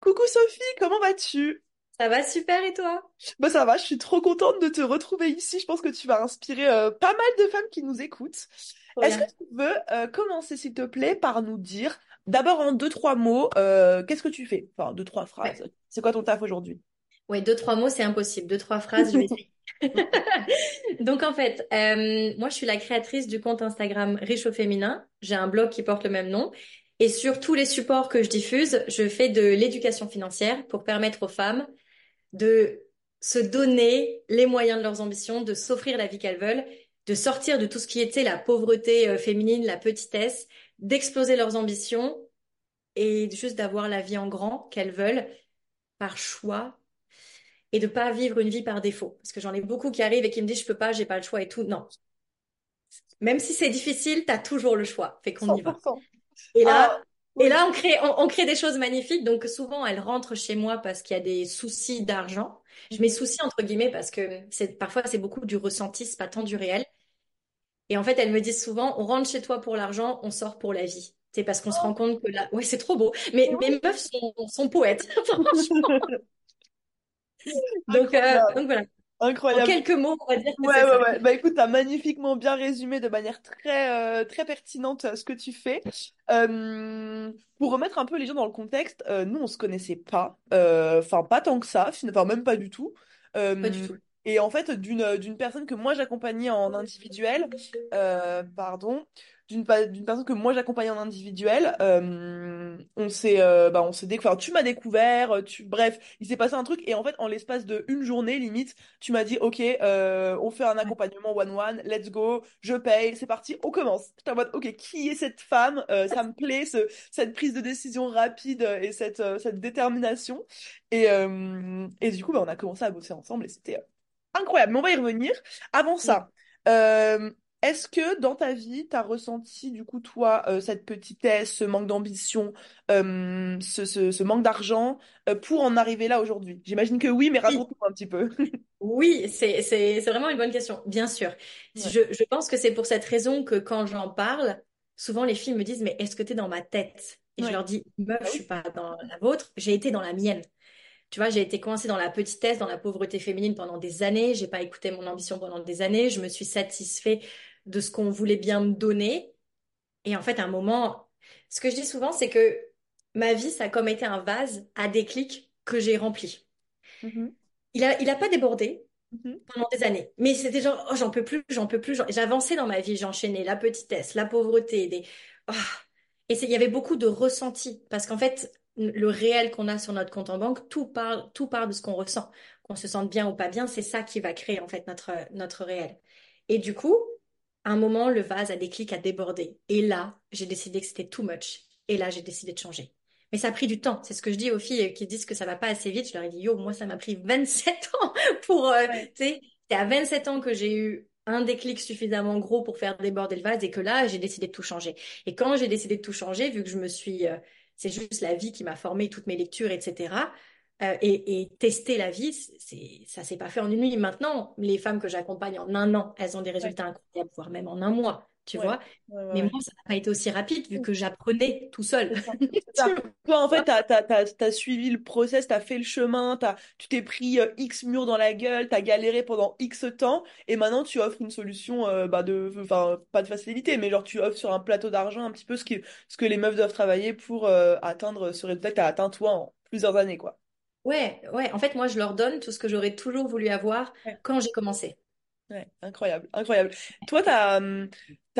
Coucou Sophie, comment vas-tu? Ça va super et toi? Bah ça va, je suis trop contente de te retrouver ici. Je pense que tu vas inspirer euh, pas mal de femmes qui nous écoutent. Trop Est-ce que tu veux euh, commencer, s'il te plaît, par nous dire, d'abord en deux, trois mots, euh, qu'est-ce que tu fais? Enfin, deux, trois Ouais. phrases. C'est quoi ton taf aujourd'hui? Ouais, deux, trois mots, c'est impossible. Deux, trois phrases, je vais essayer. Donc en fait, euh, moi je suis la créatrice du compte Instagram Riche au féminin. J'ai un blog qui porte le même nom. Et sur tous les supports que je diffuse, je fais de l'éducation financière pour permettre aux femmes de se donner les moyens de leurs ambitions, de s'offrir la vie qu'elles veulent, de sortir de tout ce qui était la pauvreté euh, féminine, la petitesse, d'exploser leurs ambitions et juste d'avoir la vie en grand qu'elles veulent par choix et de pas vivre une vie par défaut. Parce que j'en ai beaucoup qui arrivent et qui me disent je peux pas, j'ai pas le choix et tout. Non. Même si c'est difficile, t'as toujours le choix. Fait qu'on y va. 100%. Et Ah, là, et oui. là, on crée, on, on crée des choses magnifiques. Donc souvent, elles rentrent chez moi parce qu'il y a des soucis d'argent. Je mets soucis entre guillemets parce que c'est parfois c'est beaucoup du ressenti, c'est pas tant du réel. Et en fait, elles me disent souvent, on rentre chez toi pour l'argent, on sort pour la vie. C'est parce qu'on se rend compte que là, ouais, c'est trop beau. Mais oui. mes meufs sont, sont poètes, franchement. Donc, euh, donc voilà. En Incroyable. quelques mots, on va dire que Ouais, ouais, ça. ouais. Bah écoute, t'as magnifiquement bien résumé de manière très, euh, très pertinente euh, ce que tu fais. Euh, pour remettre un peu les gens dans le contexte, euh, nous, on se connaissait pas. Euh, Enfin, pas tant que ça, fin- enfin, même pas du tout. Pas du tout. Et en fait, d'une, d'une personne que moi j'accompagnais en individuel, euh, pardon, d'une personne que moi j'accompagnais en individuel, euh, on s'est euh, bah, on s'est découvert. Tu m'as découvert, tu, bref, il s'est passé un truc. Et en fait, en l'espace de une journée, limite, tu m'as dit, OK, euh, on fait un accompagnement one-one, let's go, je paye, c'est parti, on commence. J'étais en mode, OK, qui est cette femme? Euh, ça me plaît, ce, cette prise de décision rapide euh, et cette, euh, cette détermination. Et, euh, et du coup, bah, on a commencé à bosser ensemble et c'était euh, incroyable. Mais on va y revenir. Avant ça, euh, est-ce que dans ta vie, tu as ressenti, du coup, toi, euh, cette petitesse, ce manque d'ambition, euh, ce, ce, ce manque d'argent, euh, pour en arriver là aujourd'hui? J'imagine que oui, mais raconte-nous un petit peu. oui, c'est, c'est, c'est vraiment une bonne question. Bien sûr. Ouais. Je, je pense que c'est pour cette raison que quand j'en parle, souvent les filles me disent, mais est-ce que tu es dans ma tête? Et je leur dis, meuf, Bah je suis pas dans la vôtre, j'ai été dans la mienne. Tu vois, j'ai été coincée dans la petitesse, dans la pauvreté féminine pendant des années. J'ai pas écouté mon ambition pendant des années. Je me suis satisfait de ce qu'on voulait bien me donner. Et en fait, à un moment, ce que je dis souvent, c'est que ma vie, ça a comme été un vase à déclic que j'ai rempli. Mhm. Il a, il a pas débordé Mhm. pendant des années. Mais c'était genre, oh, j'en peux plus, j'en peux plus. J'avançais dans ma vie, j'enchaînais la petitesse, la pauvreté, des... ah. Et il y avait beaucoup de ressentis. Parce qu'en fait, le réel qu'on a sur notre compte en banque, tout parle, tout part de ce qu'on ressent. Qu'on se sente bien ou pas bien, c'est ça qui va créer en fait notre, notre réel. Et du coup, à un moment, le vase a déclic, a débordé. Et là, j'ai décidé que c'était too much. Et là, j'ai décidé de changer. Mais ça a pris du temps. C'est ce que je dis aux filles qui disent que ça va pas assez vite. Je leur ai dit, yo, moi, ça m'a pris 27 ans pour, euh, Ouais. tu sais, c'est à 27 ans que j'ai eu un déclic suffisamment gros pour faire déborder le vase et que là, j'ai décidé de tout changer. Et quand j'ai décidé de tout changer, vu que je me suis, euh, c'est juste la vie qui m'a formé, toutes mes lectures, etc. euh, et, et tester la vie, c'est, ça s'est pas fait en une nuit. Maintenant, les femmes que j'accompagne en un an, elles ont des Ouais. résultats incroyables, voire même en un mois, tu Ouais. vois. Ouais, ouais, Mais moi, ça n'a pas été aussi rapide vu que j'apprenais tout seul. Tu. Toi, en fait, t'as, t'as suivi le process, t'as fait le chemin, tu t'es pris euh, X murs dans la gueule, t'as galéré pendant X temps, et maintenant tu offres une solution, euh, bah de, enfin, pas de facilité, mais genre tu offres sur un plateau d'argent un petit peu ce que, ce que les meufs doivent travailler pour euh, atteindre ce résultat que t'as atteint toi en plusieurs années, quoi. Ouais, ouais. En fait, moi, je leur donne tout ce que j'aurais toujours voulu avoir quand j'ai commencé. Ouais, incroyable, incroyable. Toi, t'as, hum,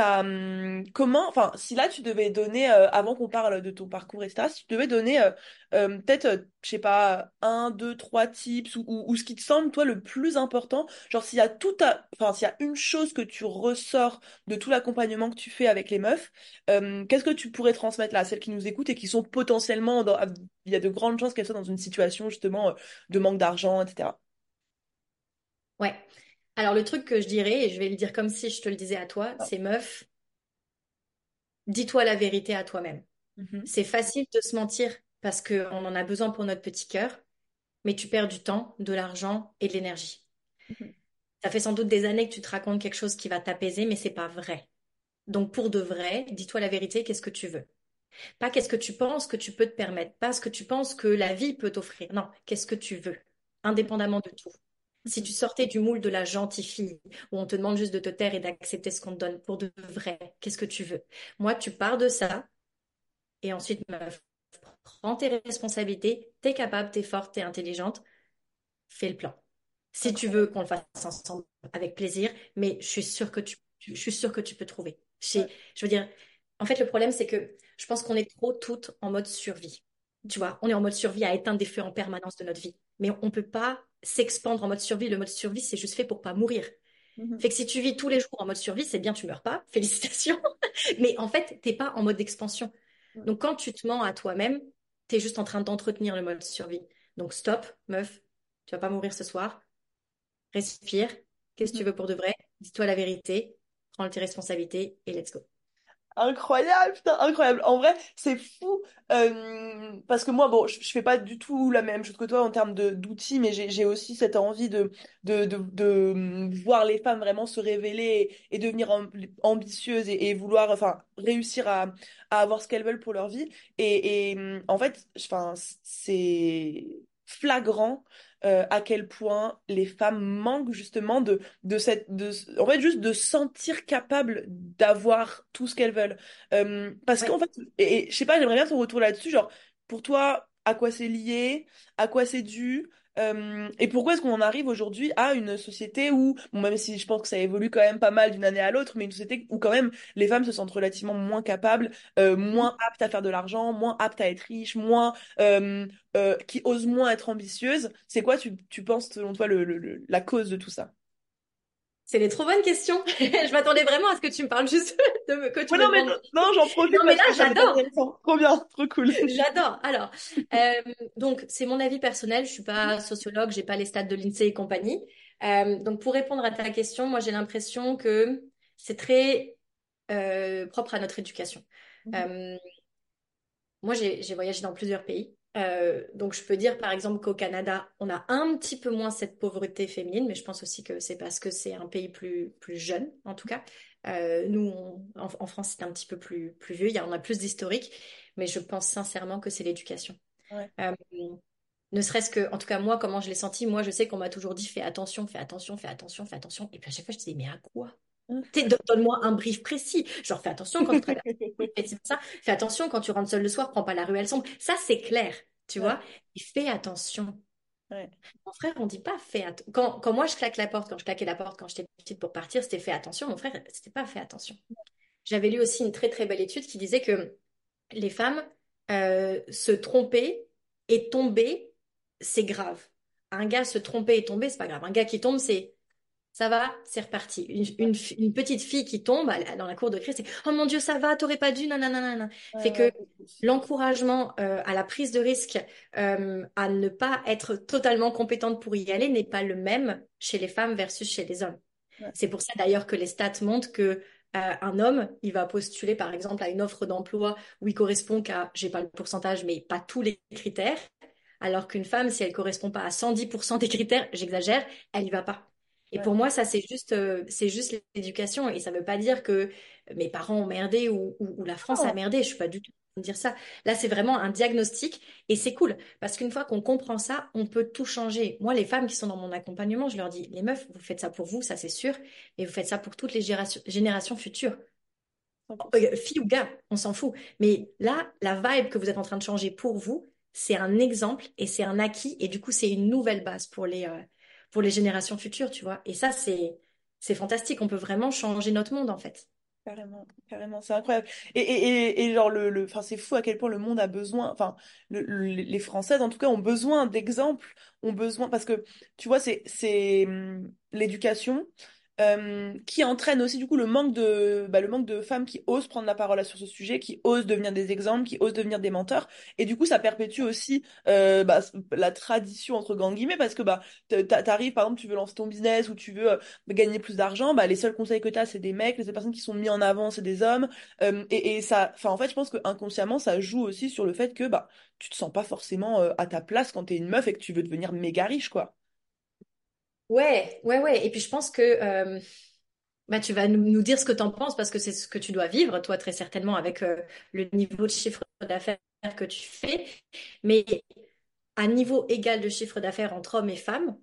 hum, comment, enfin, si là tu devais donner, euh, avant qu'on parle de ton parcours, etc., si tu devais donner, euh, euh, peut-être, euh, je sais pas, un, deux, trois tips ou, ce qui te semble, toi, le plus important, genre s'il y a tout à, enfin, s'il y a une chose que tu ressors de tout l'accompagnement que tu fais avec les meufs, euh, qu'est-ce que tu pourrais transmettre là à celles qui nous écoutent et qui sont potentiellement il y a de grandes chances qu'elles soient dans une situation, justement, de manque d'argent, etc. Ouais. Alors, le truc que je dirais, et je vais le dire comme si je te le disais à toi, Ah. c'est meuf, dis-toi la vérité à toi-même. Mhm. C'est facile de se mentir parce qu'on en a besoin pour notre petit cœur, mais tu perds du temps, de l'argent et de l'énergie. Mhm. Ça fait sans doute des années que tu te racontes quelque chose qui va t'apaiser, mais c'est pas vrai. Donc pour de vrai, dis-toi la vérité, qu'est-ce que tu veux? Pas qu'est-ce que tu penses que tu peux te permettre, pas ce que tu penses que la vie peut t'offrir. Non, qu'est-ce que tu veux, indépendamment de tout. Si tu sortais du moule de la gentille fille, où on te demande juste de te taire et d'accepter ce qu'on te donne pour de vrai, qu'est-ce que tu veux? Moi, tu pars de ça, et ensuite, meuf, prends tes responsabilités, t'es capable, t'es forte, t'es intelligente, fais le plan. Si tu veux qu'on le fasse ensemble, avec plaisir, mais je suis sûre que tu, je suis sûre que tu peux trouver. Je, je veux dire, en fait, le problème, c'est que je pense qu'on est trop toutes en mode survie. Tu vois, on est en mode survie à éteindre des feux en permanence de notre vie. Mais on ne peut pas s'expandre en mode survie. Le mode survie, c'est juste fait pour pas mourir. Mhm. Fait que si tu vis tous les jours en mode survie, c'est bien, tu meurs pas. Félicitations. Mais en fait, t'es pas en mode expansion. Donc, quand tu te mens à toi-même, tu es juste en train d'entretenir le mode survie. Donc, stop, meuf, tu vas pas mourir ce soir. Respire. Qu'est-ce que tu mhm. veux pour de vrai? Dis-toi la vérité. Prends tes responsabilités et let's go. Incroyable, putain, incroyable. En vrai, c'est fou. parce que moi, bon, je, fais pas du tout la même chose que toi en termes d'outils, mais j'ai aussi cette envie de, de, de, hum, voir les femmes vraiment se révéler et, devenir am- ambitieuses et, vouloir, enfin, réussir à, à avoir ce qu'elles veulent pour leur vie. Et, et hum, en fait, enfin, c'est flagrant euh, à quel point les femmes manquent justement de, de cette, de, en fait, juste de sentir capable d'avoir tout ce qu'elles veulent. Euh, parce qu'en fait, et, et je sais pas, j'aimerais bien ton retour là-dessus, genre, pour toi, à quoi c'est lié, à quoi c'est dû, euh, et pourquoi est-ce qu'on en arrive aujourd'hui à une société où, même si je pense que ça évolue quand même pas mal d'une année à l'autre, mais une société où quand même les femmes se sentent relativement moins capables, euh, moins aptes à faire de l'argent, moins aptes à être riches, moins euh, qui osent moins être ambitieuses. C'est quoi, tu, penses, selon toi, la cause de tout ça? C'est des trop bonnes questions. Je m'attendais vraiment à ce que tu me parles juste de me, que tu Ouais, me non, mais non, j'en profite Non, mais là, j'adore. Trop bien, trop cool. J'adore. Alors, euh, donc, c'est mon avis personnel. Je suis pas sociologue, j'ai pas les stats de l'INSEE et compagnie. Euh, donc, pour répondre à ta question, moi, j'ai l'impression que c'est très euh, propre à notre éducation. Euh, moi, j'ai voyagé dans plusieurs pays. Euh, donc, je peux dire, par exemple, qu'au Canada, on a un petit peu moins cette pauvreté féminine, mais je pense aussi que c'est parce que c'est un pays plus, plus jeune, en tout cas. Euh, nous, on- en, en France, c'est un petit peu plus, plus vieux, il y a, on a plus d'historique, mais je pense sincèrement que c'est l'éducation. Ouais. Euh, ne serait-ce que, en tout cas, moi, comment je l'ai senti, moi, je sais qu'on m'a toujours dit, fais attention, fais attention, fais attention, fais attention. Et puis à chaque fois, je disais, mais à quoi? Donne-moi un brief précis. Genre, fais attention quand tu traverses. Ça. Fais attention quand tu rentres seul le soir, prends pas la ruelle sombre. Ça, c'est clair, tu Ouais, vois. Et fais attention. ouais. Mon frère, on dit pas fais attention. Quand, quand moi, je claque la porte, quand je claquais la porte quand j'étais petite pour partir, c'était fais attention. Mon frère, c'était pas fais attention. J'avais lu aussi une très très belle étude qui disait que les femmes euh, se tromper et tomber, c'est grave. Un gars se tromper et tomber, c'est pas grave. Un gars qui tombe, c'est ça va, c'est reparti. Une, une, fi- une petite fille qui tombe dans la cour de crise, c'est Oh mon Dieu, ça va, t'aurais pas dû, nanana. nanana. Ouais, Fait que l'encouragement euh, à la prise de risque, euh, à ne pas être totalement compétente pour y aller, n'est pas le même chez les femmes versus chez les hommes. Ouais. C'est pour ça d'ailleurs que les stats montrent que euh, un homme, il va postuler par exemple à une offre d'emploi où il correspond qu'à, j'ai pas le pourcentage, mais pas tous les critères, alors qu'une femme, si elle correspond pas à 110% des critères, j'exagère, elle y va pas. Et Ouais. pour moi, ça, c'est juste, euh, c'est juste l'éducation. Et ça veut pas dire que mes parents ont merdé ou, ou, ou la France a merdé. Je suis pas du tout en train de dire ça. Là, c'est vraiment un diagnostic et c'est cool parce qu'une fois qu'on comprend ça, on peut tout changer. Moi, les femmes qui sont dans mon accompagnement, je leur dis, les meufs, vous faites ça pour vous, ça c'est sûr, mais vous faites ça pour toutes les générations, générations futures. 100%. Euh, Fille ou gars, on s'en fout. Mais là, la vibe que vous êtes en train de changer pour vous, c'est un exemple et c'est un acquis et du coup, c'est une nouvelle base pour les, euh, pour les générations futures, tu vois. Et ça, c'est, c'est fantastique. On peut vraiment changer notre monde, en fait. Carrément, carrément, c'est incroyable. Et, et, et, et genre, le, le, c'est fou à quel point le monde a besoin, enfin, le, le- les Françaises en tout cas ont besoin d'exemples, ont besoin, parce que tu vois, c'est, c'est hum, l'éducation euh, qui entraîne aussi du coup le manque de, bah, le manque de femmes qui osent prendre la parole sur ce sujet, qui osent devenir des exemples, qui osent devenir des menteurs. Et du coup, ça perpétue aussi euh, bah, la tradition entre grands guillemets, parce que bah, t'arrives, par exemple, tu veux lancer ton business ou tu veux euh, gagner plus d'argent, bah, les seuls conseils que tu as, c'est des mecs, les seules personnes qui sont mis en avant, c'est des hommes. Euh, et, et ça, enfin, en fait, je pense que inconsciemment, ça joue aussi sur le fait que bah, tu te sens pas forcément à ta place quand t'es une meuf et que tu veux devenir méga riche, quoi. Ouais, ouais, ouais. Et puis je pense que euh, bah, tu vas nous, nous dire ce que tu en penses parce que c'est ce que tu dois vivre, toi, très certainement, avec euh, le niveau de chiffre d'affaires que tu fais. Mais à niveau égal de chiffre d'affaires entre hommes et femmes,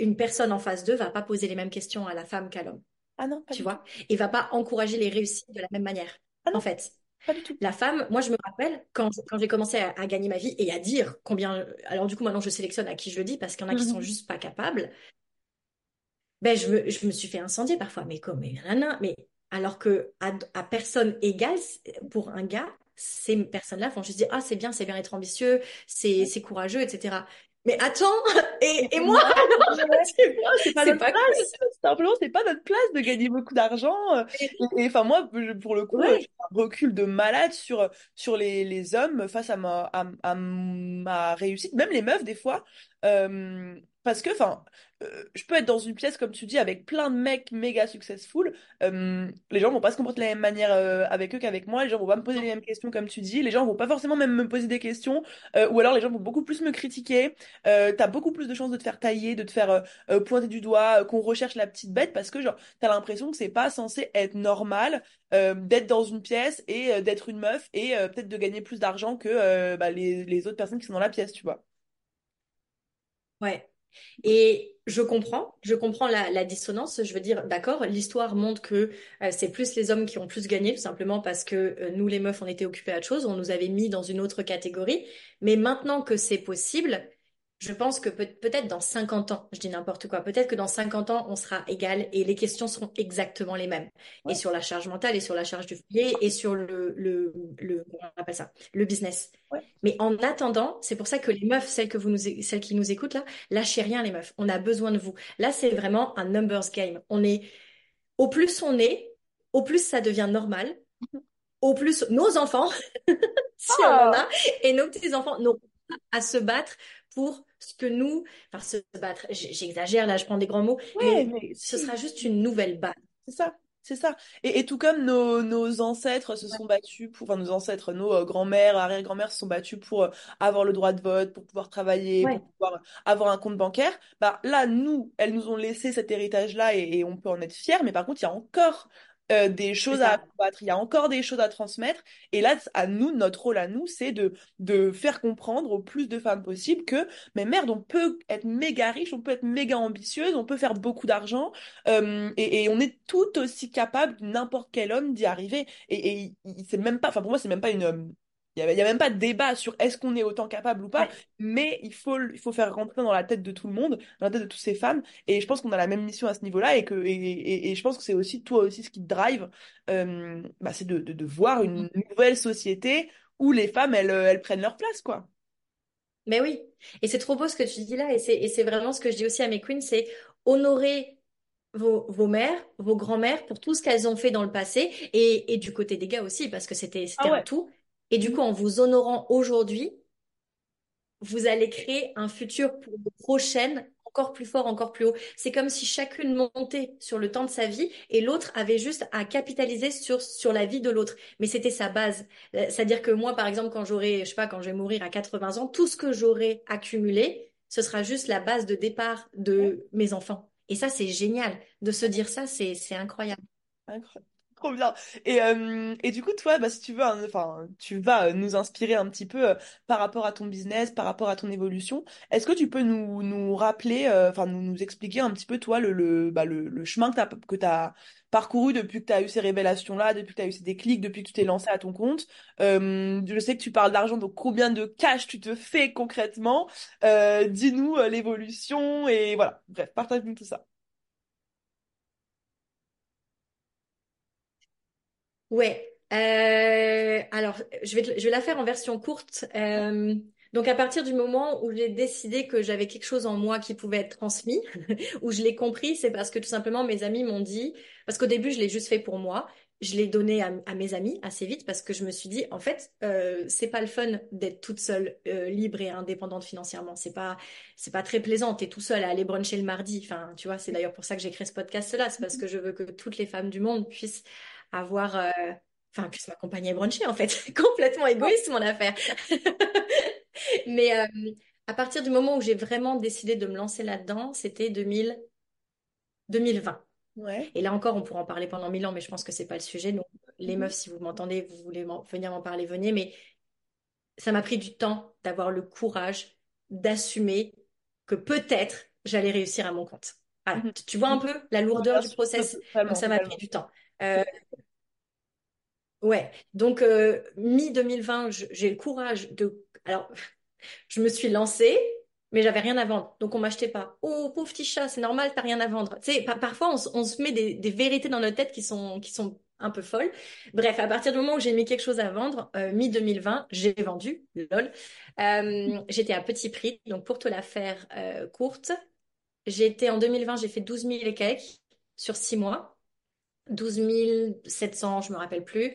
une personne en face d'eux va pas poser les mêmes questions à la femme qu'à l'homme. Ah non, pas Tu du tout. vois? Et va pas encourager les réussites de la même manière. Ah En non, fait, pas du tout. la femme, moi, je me rappelle quand, quand j'ai commencé à, à gagner ma vie et à dire combien. Alors, du coup, maintenant, je sélectionne à qui je le dis parce qu'il y en a qui sont Mhm. juste pas capables. Ben, je me, je me suis fait incendier parfois, mais comme, mais, nanana, mais alors que à, à personne égale, pour un gars, ces personnes-là vont juste dire, ah, c'est bien, c'est bien être ambitieux, c'est, c'est courageux, etc. Mais attends, et, et moi, alors, C'est pas c'est notre pas place, simplement, c'est pas notre place de gagner beaucoup d'argent. euh, Et enfin, moi, pour le coup, Ouais, j'ai un recul de malade sur, sur les, les hommes face à ma, à, à ma réussite, même les meufs, des fois. Euh, parce que, enfin, je peux être dans une pièce, comme tu dis, avec plein de mecs méga successful. euh, les gens vont pas se comporter de la même manière euh, avec eux qu'avec moi. Les gens vont pas me poser les mêmes questions, comme tu dis. Les gens vont pas forcément même me poser des questions. euh, ou alors, les gens vont beaucoup plus me critiquer. Euh, t'as beaucoup plus de chances de te faire tailler, de te faire euh, pointer du doigt, qu'on recherche la petite bête parce que genre t'as l'impression que c'est pas censé être normal d'être dans une pièce et d'être une meuf et peut-être de gagner plus d'argent que bah, les, les autres personnes qui sont dans la pièce, tu vois. ouais. Et je comprends, je comprends la, dissonance. Je veux dire, d'accord, l'histoire montre que euh, c'est plus les hommes qui ont plus gagné, tout simplement parce que euh, nous, les meufs, on était occupés à autre chose, on nous avait mis dans une autre catégorie. Mais maintenant que c'est possible, je pense que peut- peut-être dans 50 ans, je dis n'importe quoi, peut-être que dans 50 ans, on sera égal et les questions seront exactement les mêmes. Et sur la charge mentale, et sur la charge du foyer, et sur le, le, le, comment on appelle ça, le business. ouais. Mais en attendant, c'est pour ça que les meufs, celles que vous nous, celles qui nous écoutent là, lâchez rien les meufs. On a besoin de vous. Là, c'est vraiment un numbers game. On est, au plus on est, au plus ça devient normal. Au plus nos enfants, si on en Ah, a, et nos petits-enfants pas à se battre pour ce que nous, enfin se battre, j'exagère là, je prends des grands mots, ouais, mais mais ce sera juste une nouvelle base. C'est ça, c'est ça. Et, et tout comme nos, nos ancêtres se sont battus pour, enfin nos ancêtres, nos euh, grands-mères, arrière-grand-mères se sont battus pour euh, avoir le droit de vote, pour pouvoir travailler, Ouais, pour pouvoir avoir un compte bancaire, bah là, nous, elles nous ont laissé cet héritage-là et, et on peut en être fiers, mais par contre, il y a encore euh, des choses à combattre, il y a encore des choses à transmettre. Et là, à nous, notre rôle à nous, c'est de, de faire comprendre au plus de femmes possible que, mais merde, on peut être méga riche, on peut être méga ambitieuse, on peut faire beaucoup d'argent. Euh, et, et on est tout aussi capable, n'importe quel homme, d'y arriver. Et, et c'est même pas, enfin pour moi, c'est même pas une. Il y a, a même pas de débat sur est-ce qu'on est autant capable ou pas, Ouais, mais il faut, il faut faire rentrer dans la tête de tout le monde, dans la tête de toutes ces femmes. Et je pense qu'on a la même mission à ce niveau-là et que et, et, et je pense que c'est aussi toi aussi ce qui te drive, euh, bah, c'est de, de, de voir une nouvelle société où les femmes elles, euh, elles prennent leur place, quoi. mais oui. Et c'est trop beau ce que tu dis là, et c'est et c'est vraiment ce que je dis aussi à mes queens, c'est honorer vos, vos mères, vos grands-mères pour tout ce qu'elles ont fait dans le passé, et, et du côté des gars aussi, parce que c'était Ah un tout. Et du coup, en vous honorant aujourd'hui, vous allez créer un futur pour de prochaines encore plus fort, encore plus haut. C'est comme si chacune montait sur le temps de sa vie et l'autre avait juste à capitaliser sur, sur la vie de l'autre. Mais c'était sa base. Euh, C'est-à-dire que moi, par exemple, quand j'aurai, je sais pas, quand je vais mourir à 80 ans, tout ce que j'aurai accumulé, ce sera juste la base de départ de mes enfants. Et ça, c'est génial. De se dire ça, c'est, c'est incroyable. Incroyable. Trop bien. Et, euh, et du coup, toi, bah, si tu veux, enfin, tu vas euh, nous inspirer un petit peu euh, par rapport à ton business, par rapport à ton évolution. Est-ce que tu peux nous, nous rappeler, euh, enfin, nous, nous expliquer un petit peu, toi, le, le, bah, le, le chemin que tu as, que tu parcouru depuis que tu as eu ces révélations-là, depuis que tu as eu ces déclics, depuis que tu t'es lancé à ton compte? Je sais que tu parles d'argent, donc combien de cash tu te fais concrètement? Dis-nous l'évolution et voilà. Bref, partage-nous tout ça. Ouais. Euh, alors, je vais, je vais la faire en version courte. Euh, donc, à partir du moment où j'ai décidé que j'avais quelque chose en moi qui pouvait être transmis, où je l'ai compris, c'est parce que tout simplement mes amis m'ont dit, parce qu'au début, je l'ai juste fait pour moi. Je l'ai donné à, à mes amis assez vite parce que je me suis dit, en fait, euh, c'est pas le fun d'être toute seule, euh, libre et indépendante financièrement. C'est pas, c'est pas très plaisant. T'es tout seul à aller bruncher le mardi. Enfin, tu vois, c'est d'ailleurs pour ça que j'ai créé ce podcast-là. C'est parce que je veux que toutes les femmes du monde puissent avoir, euh, enfin, puisse m'accompagner à bruncher en fait. Complètement égoïste mon affaire. Mais euh, à partir du moment où j'ai vraiment décidé de me lancer là-dedans, c'était 2000, 2020. Ouais. Et là encore, on pourra en parler pendant mille ans, mais je pense que c'est pas le sujet. Donc, les Mhm. meufs, si vous m'entendez, vous voulez venir m'en parler, venez. Mais ça m'a pris du temps d'avoir le courage d'assumer que peut-être j'allais réussir à mon compte. Voilà. Mhm. Tu vois un peu la lourdeur du process? Donc ça m'a pris du temps. Euh, ouais, donc euh, mi-2020, j'ai le courage de... Alors, je me suis lancée, mais j'avais rien à vendre. Donc on m'achetait pas. Oh, pauvre petit chat, c'est normal, t'as rien à vendre. Tu parfois on, se met des, vérités dans notre tête qui sont, un peu folles. Bref, à partir du moment où j'ai mis quelque chose à vendre, euh, mi-2020, j'ai vendu, lol. J'étais à petit prix. Donc pour te la faire courte, été en 2020, j'ai fait 12 000 et quelques sur six mois. 12 700, je me rappelle plus.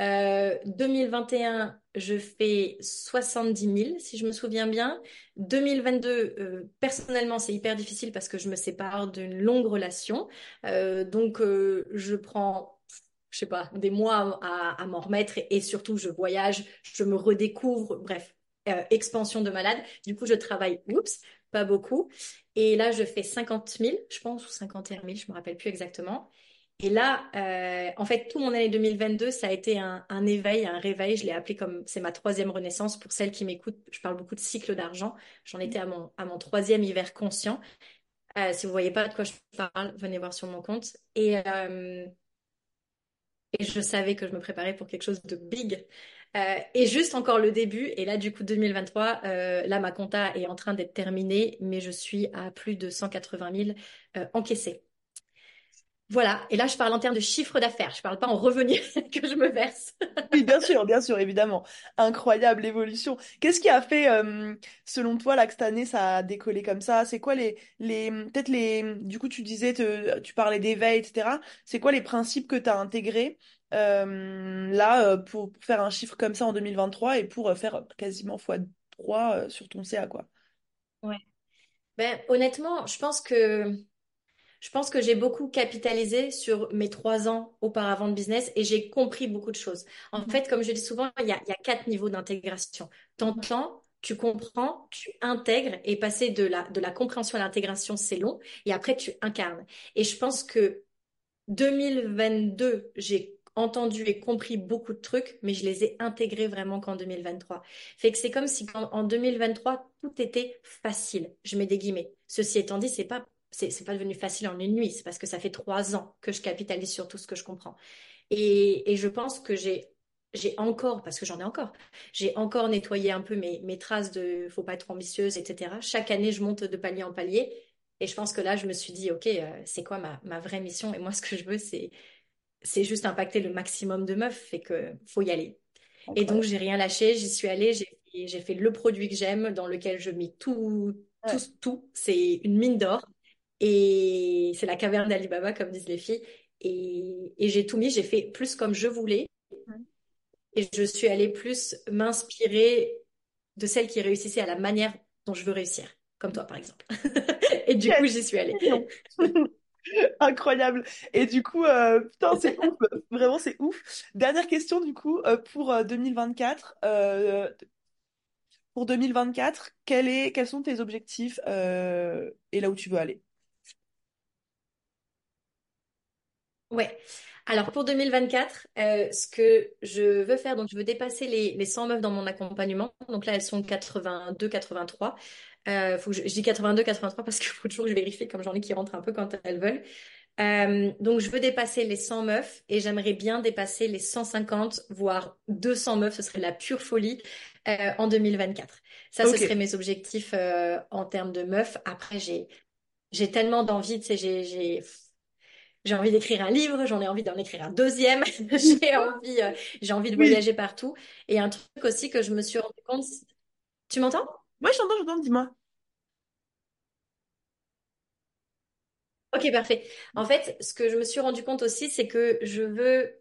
Euh, 2021, je fais 70 000, si je me souviens bien. 2022, euh, personnellement, c'est hyper difficile parce que je me sépare d'une longue relation. Euh, donc, euh, je prends, je sais pas, des mois à, m'en remettre et, et surtout, je voyage, je me redécouvre. Bref, euh, expansion de malade. Du coup, je travaille, oups, pas beaucoup. Et là, je fais 50 000, je pense, ou 51 000, je me rappelle plus exactement. Et là, euh, en fait, tout mon année 2022, ça a été un, éveil, un réveil. Je l'ai appelé comme c'est ma troisième renaissance. Pour celles qui m'écoutent, je parle beaucoup de cycle d'argent. J'en étais à mon, à mon troisième hiver conscient. Euh, si vous voyez pas de quoi je parle, venez voir sur mon compte. Et, euh, et je savais que je me préparais pour quelque chose de big. Et juste encore le début. Et là, du coup, 2023, euh, là, ma compta est en train d'être terminée, mais je suis à plus de 180 000 euh, encaissés. Voilà, et là je parle en termes de chiffre d'affaires, je parle pas en revenus que je me verse. Oui, bien sûr, bien sûr, évidemment. Incroyable évolution. Qu'est-ce qui a fait, euh, selon toi, là, que cette année, ça a décollé comme ça? C'est quoi les, les, peut-être les, du coup, tu disais, te- tu parlais d'éveil, etc. C'est quoi les principes que tu as intégrés, euh, là, euh, pour, pour faire un chiffre comme ça en 2023 et pour faire quasiment fois 3 sur ton CA, quoi? Ouais. Ben, honnêtement, je pense que je pense que j'ai beaucoup capitalisé sur mes trois ans auparavant de business et j'ai compris beaucoup de choses. En Mhm. fait, comme je dis souvent, il y a, il y a quatre niveaux d'intégration. T'entends, tu comprends, tu intègres et passer de la, de la compréhension à l'intégration, c'est long. Et après, tu incarnes. Et je pense que 2022, j'ai entendu et compris beaucoup de trucs, mais je les ai intégrés vraiment qu'en 2023. Fait que c'est comme si en, en 2023, tout était facile. Je mets des guillemets. Ceci étant dit, c'est pas, c'est, c'est pas devenu facile en une nuit. C'est parce que ça fait trois ans que je capitalise sur tout ce que je comprends. Et, et je pense que j'ai, j'ai encore, parce que j'en ai encore, j'ai encore nettoyé un peu mes, mes traces de faut pas être ambitieuse, etc. Chaque année, je monte de palier en palier. Et je pense que là, je me suis dit, OK, euh, c'est quoi ma, ma vraie mission? Et moi, ce que je veux, c'est, c'est juste impacter le maximum de meufs. Fait que faut y aller. Et donc, j'ai rien lâché. J'y suis allée. J'ai, fait- j'ai fait le produit que j'aime, dans lequel je mets tout, tout, Ouais. tout. C'est une mine d'or. Et c'est la caverne d'Ali Baba, comme disent les filles. Et, et j'ai tout mis. J'ai fait plus comme je voulais. Et je suis allée plus m'inspirer de celles qui réussissaient à la manière dont je veux réussir. Comme toi, par exemple. Et du coup, j'y suis allée. Incroyable. Et du coup, euh, putain, c'est ouf. Vraiment, c'est ouf. Dernière question, du coup, euh, pour euh, 2024. euh, pour 2024, quel est, quels sont tes objectifs et là où tu veux aller? Ouais. Alors pour 2024, euh, ce que je veux faire, donc je veux dépasser les, les 100 meufs dans mon accompagnement. Donc là, elles sont 82, 83. Euh, faut que je, je dis 82, 83 parce qu'il faut toujours que je vérifie comme j'en ai qui rentrent un peu quand elles veulent. Euh, donc je veux dépasser les 100 meufs et j'aimerais bien dépasser les 150, voire 200 meufs. Ce serait la pure folie en 2024. Ça, ce Ok. serait mes objectifs en termes de meufs. Après, j'ai j'ai tellement d'envie, tu sais, j'ai j'ai envie d'écrire un livre, j'en ai envie d'en écrire un deuxième, j'ai envie, euh, j'ai envie de Oui. voyager partout. Et un truc aussi que je me suis rendu compte, tu m'entends? Ouais, j'entends, j'entends, dis-moi. Ok, parfait. En fait, ce que je me suis rendu compte aussi, c'est que je veux,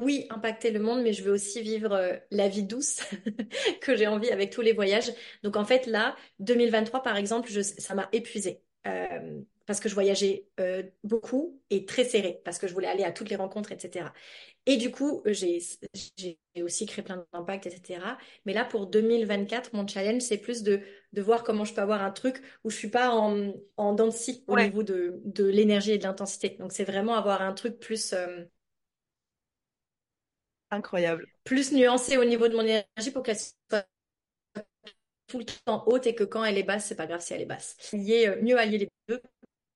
oui, impacter le monde, mais je veux aussi vivre euh, la vie douce que j'ai envie avec tous les voyages. Donc en fait, là, 2023, par exemple, je, ça m'a épuisée. Euh, parce que je voyageais euh, beaucoup et très serré, parce que je voulais aller à toutes les rencontres, etc. Et du coup, j'ai aussi créé plein d'impacts, etc. Mais là, pour 2024, mon challenge, c'est plus de, de voir comment je peux avoir un truc où je suis pas en, en dents au niveau de, de l'énergie et de l'intensité. Donc, c'est vraiment avoir un truc plus... Euh, Incroyable. Plus nuancé au niveau de mon énergie pour qu'elle soit tout le temps haute et que quand elle est basse, c'est pas grave si elle est basse. Lier, euh, mieux allier les deux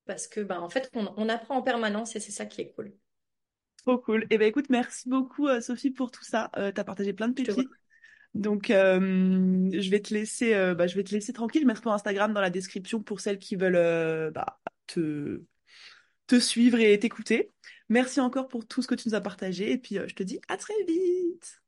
parce que, ben, en fait, on, apprend en permanence et c'est ça qui est cool. Trop cool. Et eh ben écoute, merci beaucoup euh, Sophie pour tout ça. Euh, tu as partagé plein de pépites. Donc je vais te laisser, bah, je vais te laisser tranquille. Je mettrai ton Instagram dans la description pour celles qui veulent bah, te te suivre et t'écouter. Merci encore pour tout ce que tu nous as partagé et puis je te dis à très vite.